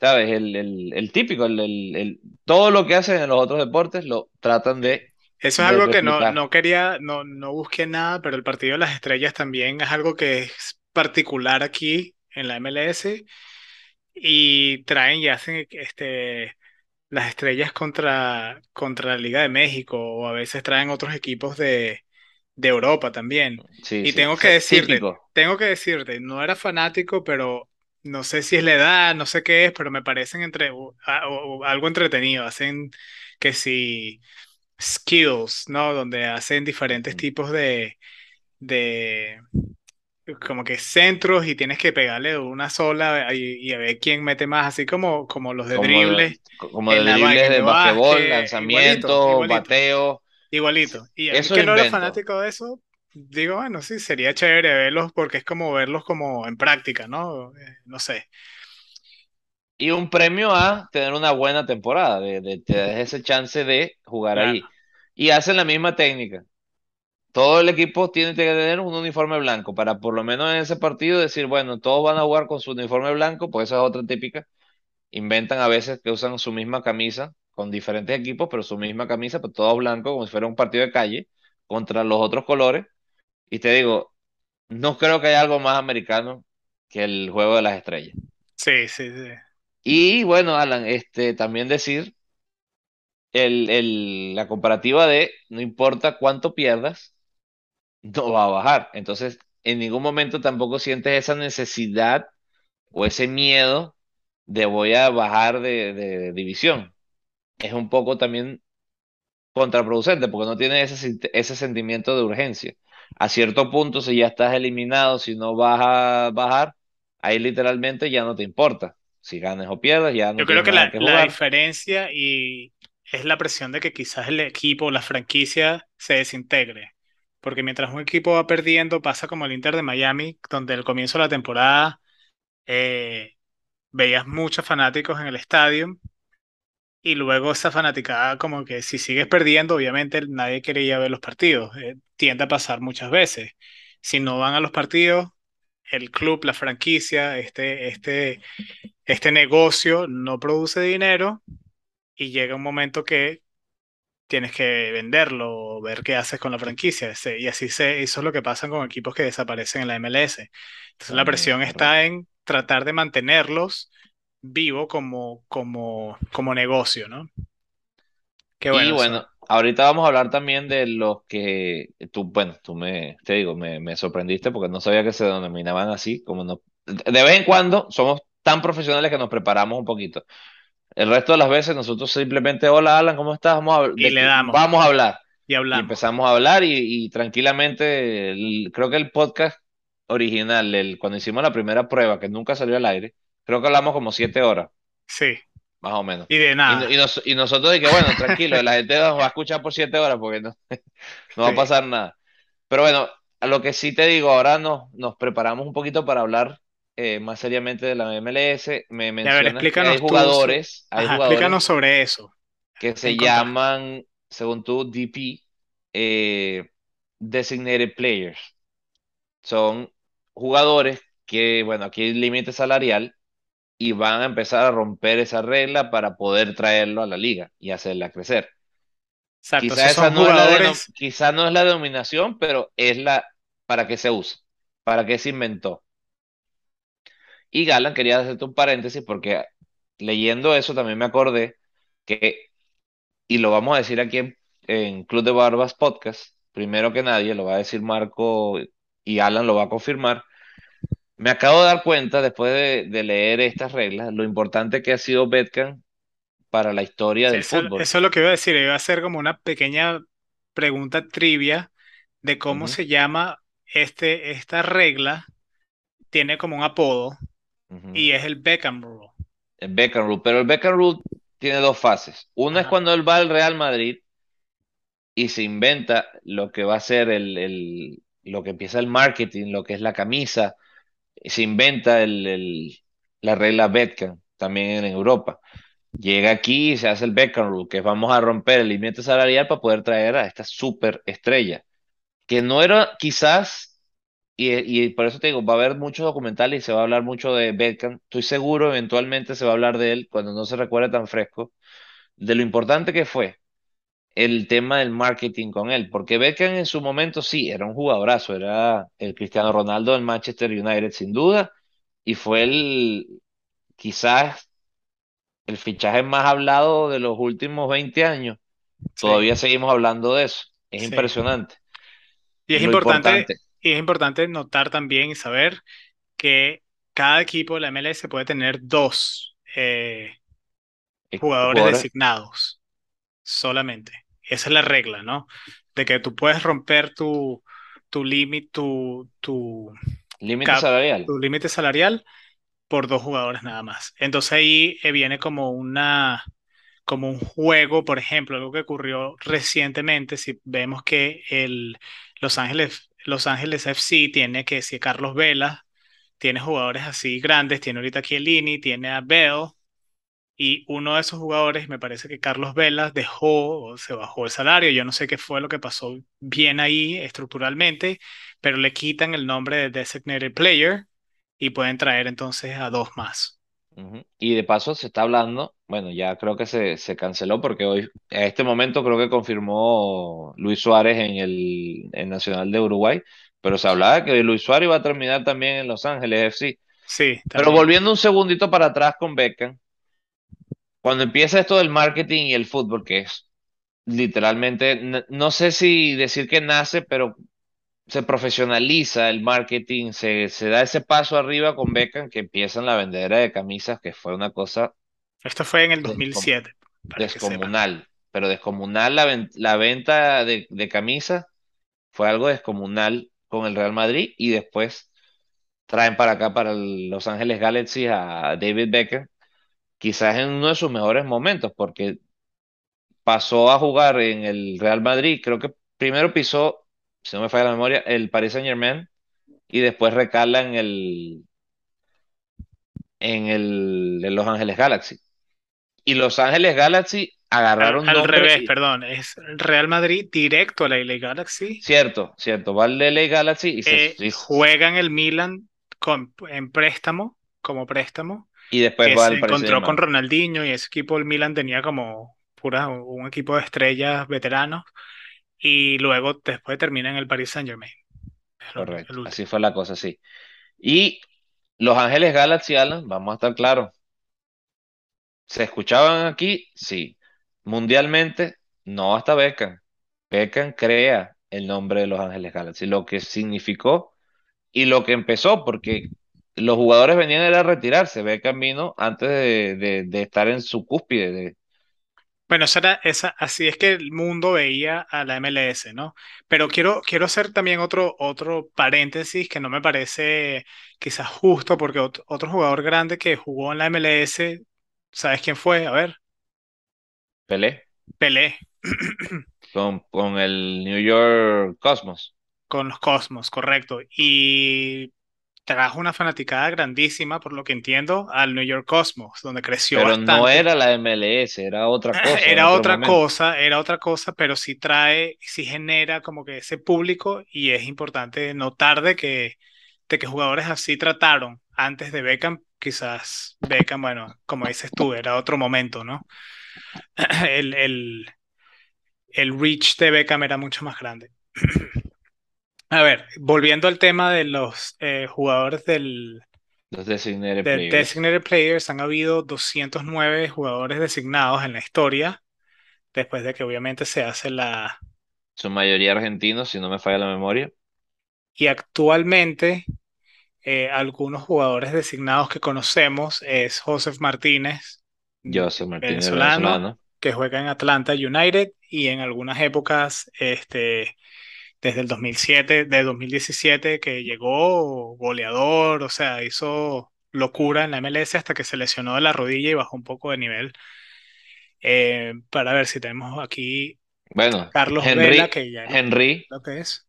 ¿sabes? El, el, el típico, el, todo lo que hacen en los otros deportes lo tratan de, Eso es algo que no, no quería, no, no busqué nada, pero el partido de las estrellas también es algo que es particular aquí en la MLS y traen y hacen este las estrellas contra, contra la Liga de México o a veces traen otros equipos de, de Europa también. Sí, Y sí. tengo que decirte, típico. tengo que decirte, no era fanático, pero no sé si es la edad, no sé qué es, pero me parecen entre, o- algo entretenido. Hacen que si skills, ¿no? Donde hacen diferentes Ujú. tipos de, de como que centros y tienes que pegarle una sola y, y a ver quién mete más, así como, como los de Como, de- dribles como de dribles de basquetbol, igualito, lanzamiento, igualito, bateo. igualito. Y Esos que no era inventos. fanático de eso, digo, bueno, sí, sería chévere verlos porque es como verlos como en práctica, ¿no? Eh, no sé. Y un premio a tener una buena temporada, de, de, te das ese chance de jugar Claro. ahí. Y hacen la misma técnica. Todo el equipo tiene que tener un uniforme blanco para por lo menos en ese partido decir, bueno, todos van a jugar con su uniforme blanco, pues esa es otra típica. Inventan a veces que usan su misma camisa con diferentes equipos, pero su misma camisa, pues todos blancos, como si fuera un partido de calle, contra los otros colores. Y te digo, no creo que haya algo más americano que el juego de las estrellas. Sí, sí, sí. Y bueno, Alan, este, también decir el, el- la comparativa de no importa cuánto pierdas, no va a bajar. Entonces, en ningún momento tampoco sientes esa necesidad o ese miedo de voy a bajar de, de división. Es un poco también contraproducente porque no tienes ese, ese sentimiento de urgencia. A cierto punto, si ya estás eliminado, si no vas a bajar, ahí literalmente ya no te importa. Si ganes o pierdas, ya no Yo creo que la, que la diferencia y es la presión de que quizás el equipo, la franquicia se desintegre. Porque mientras un equipo va perdiendo, pasa como el Inter de Miami, donde al comienzo de la temporada eh, veías muchos fanáticos en el estadio y luego esa fanaticada como que si sigues perdiendo, obviamente nadie quiere ir a ver los partidos. Eh, tiende a pasar muchas veces. Si no van a los partidos, el club, la franquicia, este, este, este negocio no produce dinero y llega un momento que tienes que venderlo ver qué haces con la franquicia. Y así se, eso es lo que pasa con equipos que desaparecen en la MLS. Entonces la es presión está en tratar de mantenerlos vivo como, como, como negocio, ¿no? Qué Y bueno eso. bueno, ahorita vamos a hablar también de los que tú, bueno, tú me, te digo, me, me sorprendiste porque no sabía que se denominaban así, como no. De vez en cuando somos tan profesionales que nos preparamos un poquito. El resto de las veces nosotros simplemente, hola Alan, ¿cómo estás? Vamos a, Y de le damos vamos a hablar. y Y hablamos. empezamos a hablar y, y tranquilamente, el- creo que el podcast original, el, cuando hicimos la primera prueba, que nunca salió al aire, creo que hablamos como siete horas, Sí, más o menos. y de Y, no- y, nada. nos- y nosotros dije, bueno, tranquilo, la gente nos va a escuchar por siete horas porque no, [LAUGHS] no va a Sí. pasar nada. Pero bueno, a lo que sí te digo, ahora nos, nos preparamos un poquito para hablar eh, más seriamente de la MLS. Me a ver, mencionas que hay tú, jugadores, hay ajá, explícanos sobre eso. que ¿Qué se llaman, según tú, DP, eh, Designated Players. Son jugadores que, bueno, aquí hay límite salarial y van a empezar a romper esa regla para poder traerlo a la liga y hacerla crecer. Exacto, Quizá esa no es la quizá no es la denominación, pero es la para qué se usa, para qué se inventó. Y Galan, quería hacerte un paréntesis porque leyendo eso también me acordé que, y lo vamos a decir aquí en, en Club de Barbas Podcast, primero que nadie, lo va a decir Marco y Alan lo va a confirmar. Me acabo de dar cuenta, después de, de leer estas reglas, lo importante que ha sido Betcam para la historia Sí, del Eso, fútbol. eso es lo que iba a decir. Iba a hacer como una pequeña pregunta trivia de cómo se llama este, esta regla. Tiene como un apodo y es el Beckham Rule. El Beckham Rule, pero el Beckham Rule tiene dos fases. Una es cuando él va al Real Madrid y se inventa lo que va a ser el, el- lo que empieza el marketing, lo que es la camisa, se inventa el, el- la regla Beckham también en Europa. Llega aquí y se hace el Beckham Rule, que es vamos a romper el límite salarial para poder traer a esta super estrella, que no era quizás, y, y por eso te digo, va a haber muchos documentales y se va a hablar mucho de Beckham. Estoy seguro, eventualmente se va a hablar de él cuando no se recuerde tan fresco, de lo importante que fue el tema del marketing con él, porque Beckham en su momento sí, era un jugadorazo, era el Cristiano Ronaldo del Manchester United sin duda, y fue el quizás el fichaje más hablado de los últimos 20 años. Sí, Todavía seguimos hablando de eso. Es sí. impresionante. Y es importante, y es importante notar también y saber que cada equipo de la MLS puede tener dos eh, jugadores designados solamente. Esa es la regla, ¿no? De que tú puedes romper tu, tu límite, tu, tu límite salarial. tu límite salarial por dos jugadores nada más. Entonces ahí eh, viene como una, como un juego, por ejemplo, algo que ocurrió recientemente, si vemos que el Los Ángeles, Los Ángeles FC tiene que si Carlos Vela, tiene jugadores así grandes, tiene ahorita Chiellini, tiene a Bell, y uno de esos jugadores, me parece que Carlos Vela dejó o se bajó el salario, yo no sé qué fue lo que pasó bien ahí estructuralmente, pero le quitan el nombre de Designated Player y pueden traer entonces a dos más. Y de paso se está hablando, bueno, ya creo que se, se canceló porque hoy, a este momento creo que confirmó Luis Suárez en el, en Nacional de Uruguay, pero se hablaba que Luis Suárez iba a terminar también en Los Ángeles FC. Sí, Pero volviendo un segundito para atrás con Beckham, cuando empieza esto del marketing y el fútbol, que es literalmente, no sé si decir que nace, pero se profesionaliza el marketing, se, se da ese paso arriba con Beckham que empiezan la vendedera de camisas, que fue una cosa Esto fue en el descom- 2007, para que sepan. descomunal, pero descomunal la, ven- la venta de, de camisas fue algo descomunal con el Real Madrid y después traen para acá, para el Los Ángeles Galaxy a David Beckham, quizás en uno de sus mejores momentos, porque pasó a jugar en el Real Madrid, creo que primero pisó, si no me falla la memoria, el Paris Saint-Germain y después recala en el, en el, en Los Ángeles Galaxy. Y Los Ángeles Galaxy Al, agarraron al revés, y, perdón, es Real Madrid directo a la LA Galaxy. cierto, cierto, va al LA Galaxy y, se, eh, y, juega en el Milan con, en préstamo, como préstamo, y después que va se al encontró con. Ronaldinho y ese equipo del Milan tenía como pura, un equipo de estrellas veteranos y luego después termina en el Paris Saint-Germain, el, el Correcto, así fue la cosa, sí. Y Los Ángeles Galaxy, Alan, vamos a estar claros, ¿se escuchaban aquí? Sí. Mundialmente, no hasta Beckham. Beckham crea el nombre de Los Ángeles Galaxy, lo que significó y lo que empezó, porque los jugadores venían era a retirarse. Beckham vino antes de, de- de estar en su cúspide. de- Bueno, esa era, esa, así es que el mundo veía a la MLS, ¿no? Pero quiero, quiero hacer también otro, otro paréntesis que no me parece quizás justo, porque ot- otro jugador grande que jugó en la MLS, ¿sabes quién fue? A ver, Pelé Pelé, [CLEARS THROAT] con, con el New York Cosmos, con los Cosmos, correcto. Y trajo una fanaticada grandísima, por lo que entiendo, al New York Cosmos, donde creció pero no era la MLS, era otra cosa en Era otra momento. cosa, era otra cosa, pero sí trae, sí genera como que ese público y es importante notar de que, de que jugadores así trataron antes de Beckham, quizás Beckham, bueno, como dices tú, era otro momento, ¿no? [CLEARS THROAT] El, el, el reach de Beckham era mucho más grande. [CLEARS THROAT] A ver, volviendo al tema de los eh, jugadores del, Los designated de players. Designated Players, han habido 209 jugadores designados en la historia, después de que obviamente se hace la... Su mayoría argentinos, si no me falla la memoria. Y actualmente eh, algunos jugadores designados que conocemos es Joseph Martínez, José Martínez, venezolano, venezolano. que juega en Atlanta United y en algunas épocas, este, desde el 2007, de 2017, que llegó goleador, o sea, hizo locura en la MLS hasta que se lesionó de la rodilla y bajó un poco de nivel. Eh, para ver si tenemos aquí Bueno, Carlos Vela, Henry, que ya Henry, lo que es.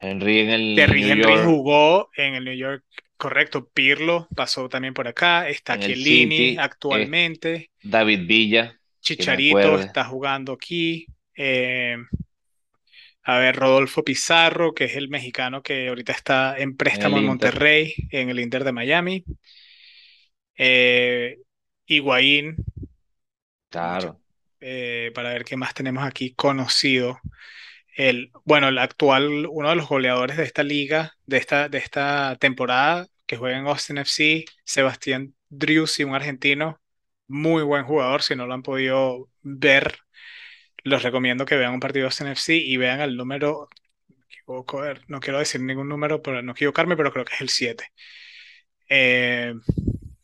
Henry en el Terry New Henry York, jugó en el New York, correcto. Pirlo pasó también por acá. Está Chiellini es actualmente. David Villa, Chicharito está jugando aquí. Eh, a ver, Rodolfo Pizarro, que es el mexicano que ahorita está en préstamo en. Monterrey, en el Inter de Miami. Eh, Higuaín, Claro, eh, para ver qué más tenemos aquí conocido. El, bueno, el actual, uno de los goleadores de esta liga, de esta, de esta temporada, que juega en Austin FC, Sebastián Driussi, un argentino, Muy buen jugador. Si no lo han podido ver, los recomiendo que vean un partido de Austin FC y vean el número. me equivoco, no quiero decir ningún número para no equivocarme, pero creo que es el 7. Eh,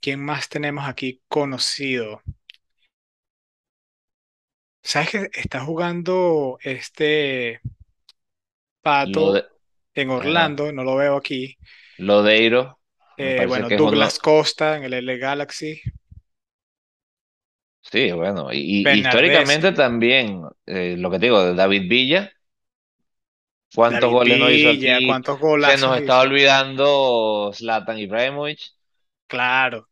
¿quién más tenemos aquí conocido? ¿Sabes que está jugando este Pato de, en ajá. Orlando? No lo veo aquí. Lodeiro, Eh, bueno, Douglas. Costa en el L Galaxy. Sí, bueno, y, y históricamente también, eh, lo que te digo, de David Villa, ¿cuántos David goles no hizo aquí? ¿cuántos Se nos está hizo? olvidando Zlatan Ibrahimovic, Claro,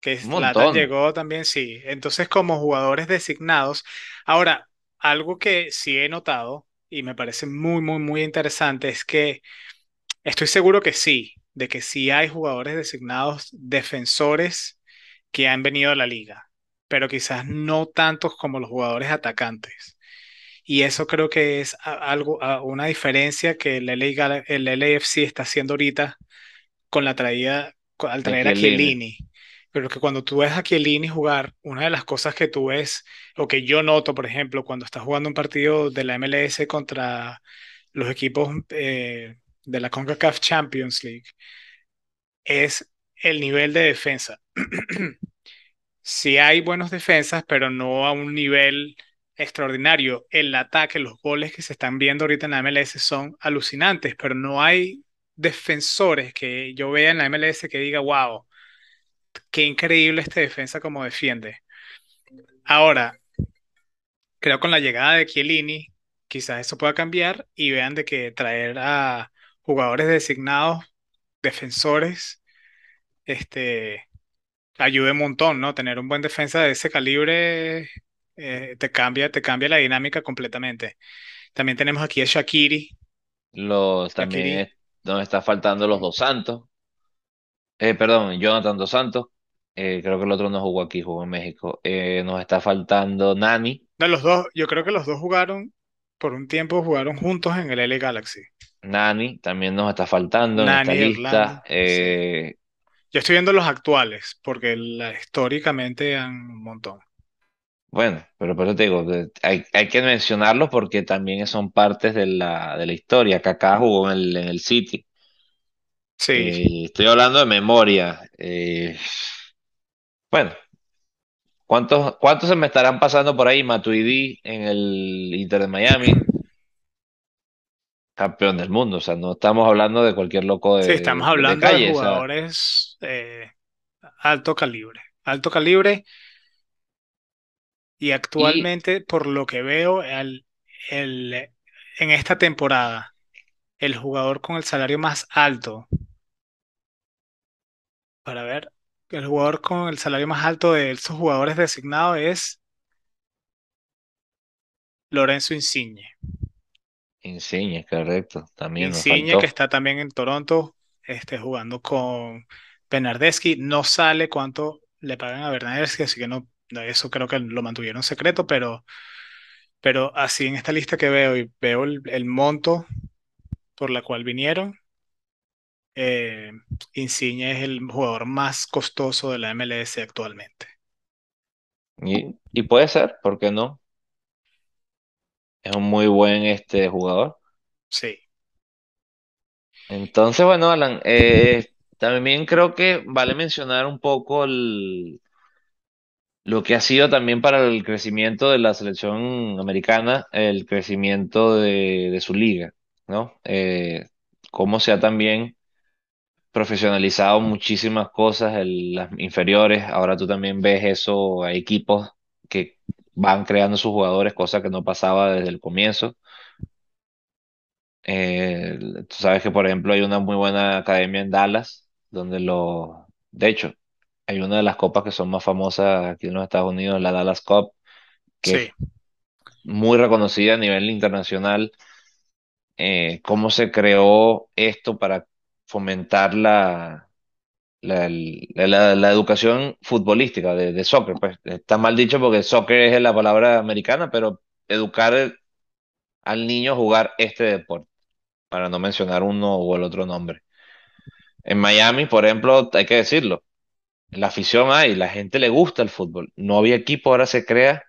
que un Zlatan llegó también, sí. Entonces, como jugadores designados. Ahora, algo que sí he notado y me parece muy, muy, muy interesante es que estoy seguro que sí, de que sí hay jugadores designados defensores que han venido a la liga, pero quizás no tantos como los jugadores atacantes. Y eso creo que es algo, una diferencia que el LA, el LAFC está haciendo ahorita con la traída, al traer a. Chiellini. Pero que cuando tú ves a Chiellini jugar, una de las cosas que tú ves, o que yo noto, por ejemplo, cuando estás jugando un partido de la MLS contra los equipos eh, de la CONCACAF Champions League, es el nivel de defensa. [CLEARS THROAT] Sí hay buenos defensas, pero no a un nivel extraordinario. El ataque, los goles que se están viendo ahorita en la MLS son alucinantes, pero no hay defensores que yo vea en la MLS que diga, wow, qué increíble este defensa como defiende. Ahora, creo con la llegada de Chiellini, quizás eso pueda cambiar y vean de que traer a jugadores designados, defensores, este, ayude un montón, ¿no? Tener un buen defensa de ese calibre eh, te cambia, te cambia la dinámica completamente. También tenemos aquí a Shakiri. Los, también Shakiri, es- nos está faltando los dos Santos. Eh, perdón, Jonathan dos Santos. Eh, creo que el otro no jugó aquí, jugó en México. Eh, nos está faltando Nani. de los dos, yo creo que los dos jugaron, por un tiempo jugaron juntos en el L Galaxy. Nani también nos está faltando en esta Nani de Orlando, lista. sí. Yo estoy viendo los actuales, porque la- históricamente han un montón. bueno, pero por eso te digo, hay, hay que mencionarlos porque también son partes de la, de la historia. Kaká jugó en el, en el City. Sí, Eh, estoy hablando de memoria. Eh, bueno, ¿cuántos, cuántos se me estarán pasando por ahí? Matuidi en el Inter de Miami, campeón del mundo. O sea, no estamos hablando de cualquier loco sí, de, estamos de- de hablando de calle. Jugadores eh, alto calibre. Alto calibre Y y actualmente, por lo que veo, el, el- en esta temporada, el jugador con el salario más alto, para ver, el jugador con el salario más alto de esos jugadores designados es Lorenzo Insigne. Insigne, correcto. También Insigne, que está también en Toronto, este, jugando con Bernardeschi. No sale cuánto le pagan a Bernardeschi, así que no, eso creo que lo mantuvieron secreto, pero, pero así en esta lista que veo y veo el el monto por la cual vinieron. eh, Insigne es el jugador más costoso de la MLS actualmente. Y, y puede ser, ¿por qué no? Es un muy buen este jugador. Sí, Entonces, bueno, Alan, eh, también creo que vale mencionar un poco el- lo que ha sido también para el crecimiento de la selección americana, el crecimiento de, su liga, ¿no? Eh, cómo se ha también profesionalizado muchísimas cosas en las inferiores. Ahora tú también ves eso, hay equipos que van creando sus jugadores, cosa que no pasaba desde el comienzo. Eh, tú sabes que, por ejemplo, hay una muy buena academia en Dallas, donde lo, de hecho, hay una de las copas que son más famosas aquí en los Estados Unidos, la Dallas Cup, que sí, es muy reconocida a nivel internacional. Eh, cómo se creó esto para fomentar la, la, la- la educación futbolística de, de soccer. Pues está mal dicho porque soccer es la palabra americana, pero educar al niño a jugar este deporte, para no mencionar uno o el otro nombre. En Miami, por ejemplo, hay que decirlo. la afición hay, la gente le gusta el fútbol. No había equipo, ahora se crea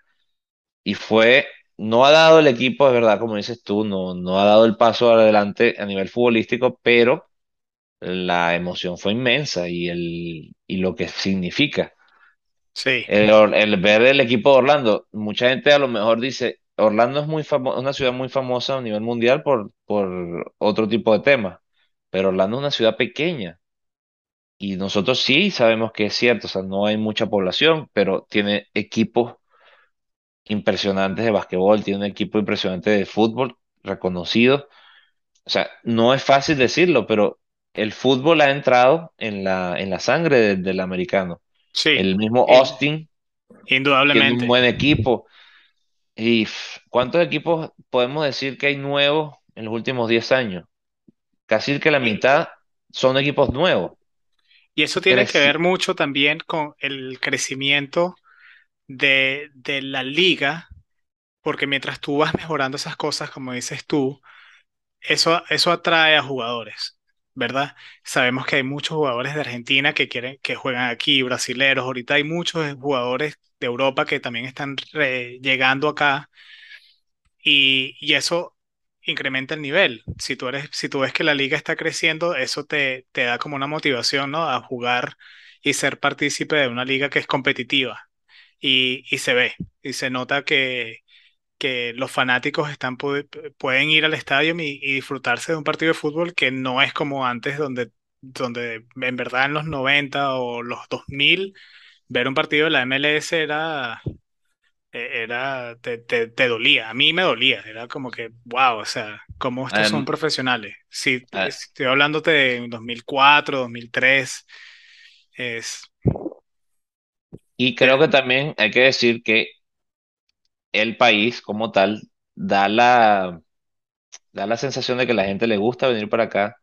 y fue, no ha dado el equipo, es verdad, como dices tú, no, no ha dado el paso adelante a nivel futbolístico, pero la emoción fue inmensa y, el, y lo que significa. Sí, El, ver el equipo de Orlando, mucha gente a lo mejor dice, Orlando es muy famo- una ciudad muy famosa a nivel mundial por, por otro tipo de temas, pero Orlando es una ciudad pequeña y nosotros sí sabemos que es cierto, o sea, no hay mucha población, pero tiene equipos impresionantes de basquetbol, tiene un equipo impresionante de fútbol reconocido. O sea, no es fácil decirlo, pero el fútbol ha entrado en la, en la sangre de- del americano. sí, El mismo in- Austin tiene un indudablemente. buen equipo. ¿Y cuántos equipos podemos decir que hay nuevos en los últimos 10 años? Casi que la mitad son equipos nuevos. y eso tiene que ver mucho también con el crecimiento de, de la liga, porque mientras tú vas mejorando esas cosas, como dices tú, eso, eso atrae a jugadores, ¿verdad? Sabemos que hay muchos jugadores de Argentina que quieren, que juegan aquí, brasileros. Ahorita hay muchos jugadores de Europa que también están llegando acá y, y eso incrementa el nivel. Si tú eres, si tú ves que la liga está creciendo, eso te, te da como una motivación, ¿no? A jugar y ser partícipe de una liga que es competitiva. Y, y se ve, y se nota que, que los fanáticos están, pu- pueden ir al estadio y, y disfrutarse de un partido de fútbol que no es como antes, donde, donde en verdad en los 90 o los 2000 ver un partido de la MLS era, era te, te, te dolía. A mí me dolía, era como que, wow, o sea, cómo estos son Adem- profesionales. Si a- estoy hablándote de 2004, 2003, es... y creo que también hay que decir que el país como tal da la, da la sensación de que a la gente le gusta venir para acá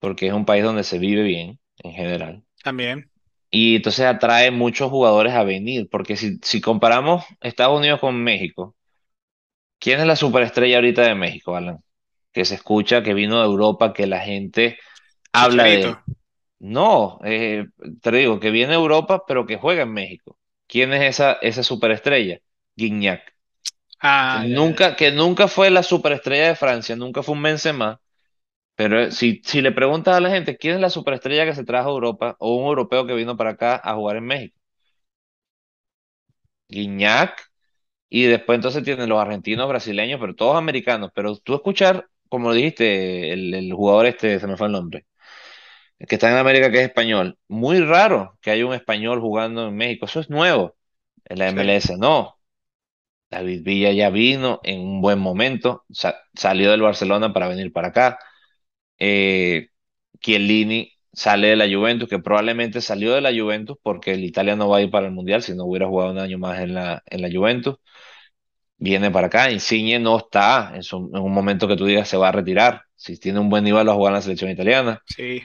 porque es un país donde se vive bien en general. también, Y entonces atrae muchos jugadores a venir, porque si, si comparamos Estados Unidos con México, ¿quién es la superestrella ahorita de México, Alan? Que se escucha, que vino de Europa, que la gente habla de él. No, eh, te digo, que viene de Europa, pero que juega en México. ¿Quién es esa, esa superestrella? Que Ah, ya. nunca, que nunca fue la superestrella de Francia, nunca fue un Benzema, pero si, si le preguntas a la gente quién es la superestrella que se trajo a Europa o un europeo que vino para acá a jugar en México, Guiñac, y después entonces tienen los argentinos, brasileños, pero todos americanos. Pero tú escuchar, como dijiste, el, el jugador este, se me fue el nombre, que está en América que es español, muy raro que haya un español jugando en México, eso es nuevo. En la Sí, MLS no. David Villa ya vino en un buen momento, sa- salió del Barcelona para venir para acá. Eh, Chiellini sale de la Juventus, que probablemente salió de la Juventus porque el Italia no va a ir para el Mundial si no hubiera jugado un año más en la, en la Juventus. Viene para acá, Insigne no está en, su- en un momento que tú digas se va a retirar. Si tiene un buen nivel, va a jugar en la selección italiana. sí.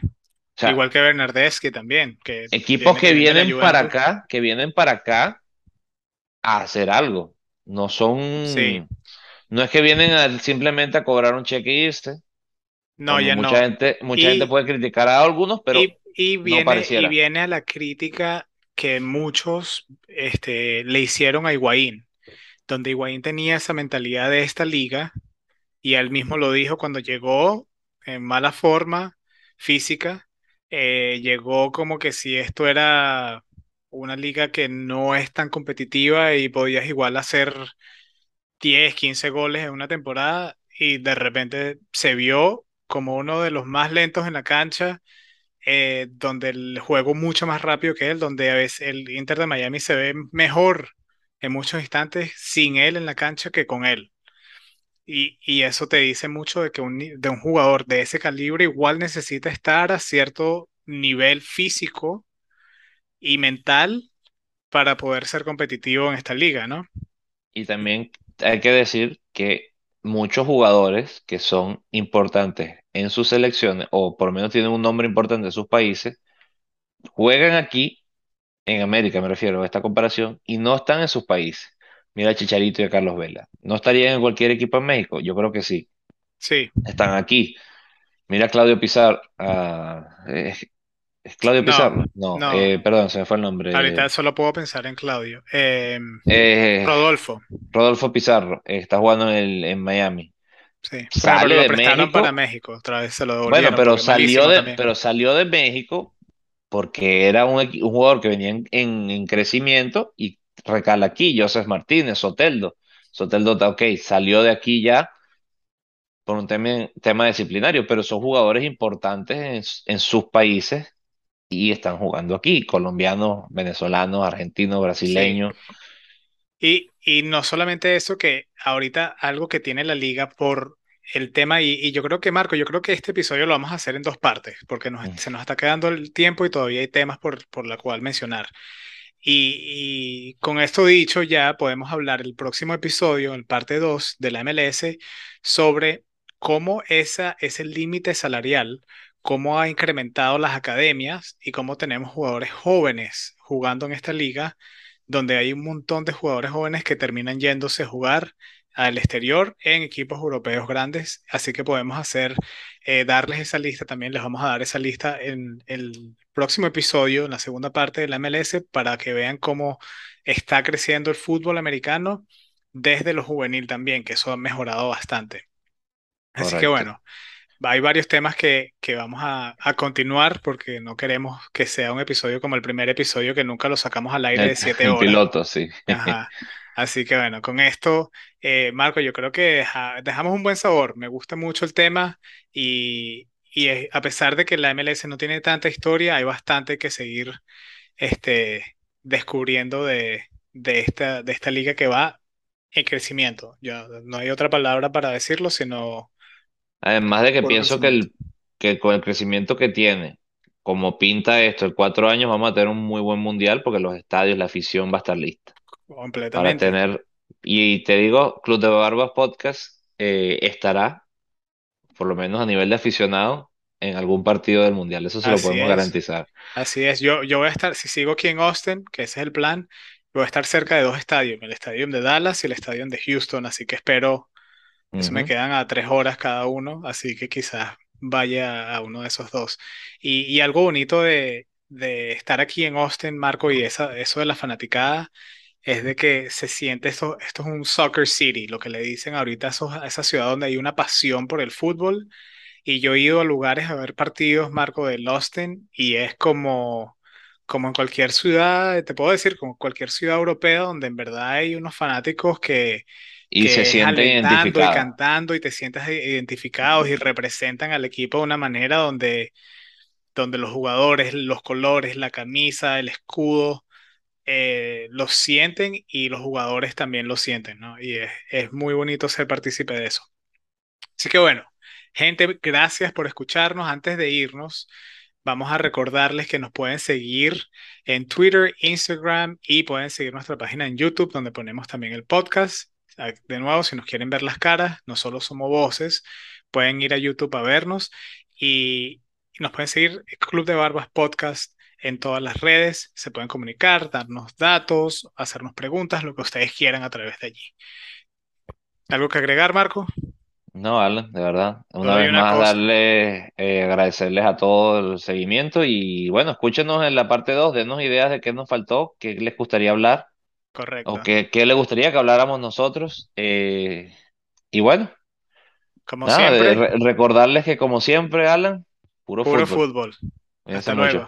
O sea, Igual que Bernardeschi también, que equipos que vienen para acá, que vienen para acá a hacer algo. No Sí, son, no es que vienen a- simplemente a cobrar un cheque e irse, no, ya mucha no. gente, mucha gente puede criticar a algunos, pero y, y no viene, y viene a la crítica que muchos este, le hicieron a Higuaín, donde Higuaín tenía esa mentalidad de esta liga, y él mismo lo dijo cuando llegó en mala forma física, eh, llegó como que si esto era una liga que no es tan competitiva y podías igual hacer 10 15 goles en una temporada y de repente se vio como uno de los más lentos en la cancha, eh, donde el juego mucho más rápido que él, donde a veces el Inter de Miami se ve mejor en muchos instantes sin él en la cancha que con él. Y, y eso te dice mucho de que un, de un jugador de ese calibre igual necesita estar a cierto nivel físico y mental para poder ser competitivo en esta liga, ¿no? Y también hay que decir que muchos jugadores que son importantes en sus selecciones, o por lo menos tienen un nombre importante en sus países, juegan aquí, en América me refiero a esta comparación, y no están en sus países. Mira a Chicharito y a Carlos Vela. ¿No estarían en cualquier equipo en México? Yo creo que sí. Sí, Están aquí. Mira a Claudio Pizarro. ah, eh, ¿Es Claudio No, Pizarro? No, no. eh, perdón, se me fue el nombre. Ahorita solo puedo pensar en Claudio. Eh, Eh, Rodolfo, Rodolfo Pizarro, está jugando en, el- en Miami. sí. Pero Sale lo de prestaron para México. México. Otra vez se lo Bueno, pero salió de, también. pero salió de México porque era un, jugador que venía en, en- en crecimiento y recala aquí, Joseph Martínez, Soteldo. Soteldo, está ok, salió de aquí ya por un tema, tema disciplinario, pero son jugadores importantes en, en sus países y están jugando aquí, colombianos, venezolanos, argentinos, Sí. brasileños. Y, y no solamente eso, que ahorita algo que tiene la liga por el tema, y, y yo creo que Marco, yo creo que este episodio lo vamos a hacer en dos partes, porque nos- Mm, se nos está quedando el tiempo y todavía hay temas por, por la cual mencionar. Y, y con esto dicho, ya podemos hablar el próximo episodio, en parte 2 de la MLS, sobre cómo esa, ese límite salarial, cómo ha incrementado las academias y cómo tenemos jugadores jóvenes jugando en esta liga, donde hay un montón de jugadores jóvenes que terminan yéndose a jugar al exterior en equipos europeos grandes. Así que podemos hacer, eh, darles esa lista también, les vamos a dar esa lista en el próximo episodio, en la segunda parte de la MLS, para que vean cómo está creciendo el fútbol americano desde lo juvenil también, que eso ha mejorado bastante. Así que bueno, hay varios temas que, que vamos a, a continuar porque no queremos que sea un episodio como el primer episodio que nunca lo sacamos al aire El, de siete [LAUGHS] el horas. piloto, sí. Ajá. [LAUGHS] Así que bueno, con esto, eh, Marco, yo creo que deja- dejamos un buen sabor. Me gusta mucho el tema y, y eh, a pesar de que la MLS no tiene tanta historia, hay bastante que seguir este, descubriendo de, de esta, de esta liga que va en crecimiento. Ya, no hay otra palabra para decirlo, sino Además de que pienso que, el, que con el crecimiento que tiene, como pinta esto, en cuatro años vamos a tener un muy buen mundial porque los estadios, la afición va a estar lista para Completamente. tener, y te digo, Club de Barbas Podcast eh, estará, por lo menos a nivel de aficionado, en algún partido del mundial, eso se lo podemos es. garantizar. Así es, yo, yo voy a estar, si sigo aquí en Austin, que ese es el plan, voy a estar cerca de dos estadios, el estadio de Dallas y el estadio de Houston, así que espero, eso me quedan a tres horas cada uno, así que quizás vaya a uno de esos dos. Y, y algo bonito de, de estar aquí en Austin, Marco, y esa, eso de la fanaticada, es de que se siente esto, esto es un soccer city, lo que le dicen ahorita a esa ciudad donde hay una pasión por el fútbol y yo he ido a lugares a ver partidos, Marco, del Austin, y es como, como en cualquier ciudad, te puedo decir, como cualquier ciudad europea donde en verdad hay unos fanáticos que, Y se sienten alentando y identificados. cantando y te sientes identificados y representan al equipo de una manera donde, donde los jugadores, los colores, la camisa, el escudo, eh, lo sienten y los jugadores también lo sienten, ¿no? Y es, es muy bonito ser partícipe de eso. Así que bueno, gente, gracias por escucharnos. Antes de irnos, vamos a recordarles que nos pueden seguir en Twitter, Instagram y pueden seguir nuestra página en YouTube donde ponemos también el podcast. De nuevo, si nos quieren ver las caras, no solo somos voces, pueden ir a YouTube a vernos y nos pueden seguir Club de Barbas Podcast en todas las redes. Se pueden comunicar, darnos datos, hacernos preguntas, lo que ustedes quieran a través de allí. ¿Algo que agregar, Marco? No, Alan, de verdad. Una vez una más, cosa. darle, eh, agradecerles a todo el seguimiento y bueno, escúchenos en la parte 2, denos ideas de qué nos faltó, qué les gustaría hablar o Correcto. qué, qué les gustaría que habláramos nosotros. eh, y bueno, Como nada, siempre, re- recordarles que como siempre, Alan, puro puro fútbol. fútbol. Hasta mucho. luego.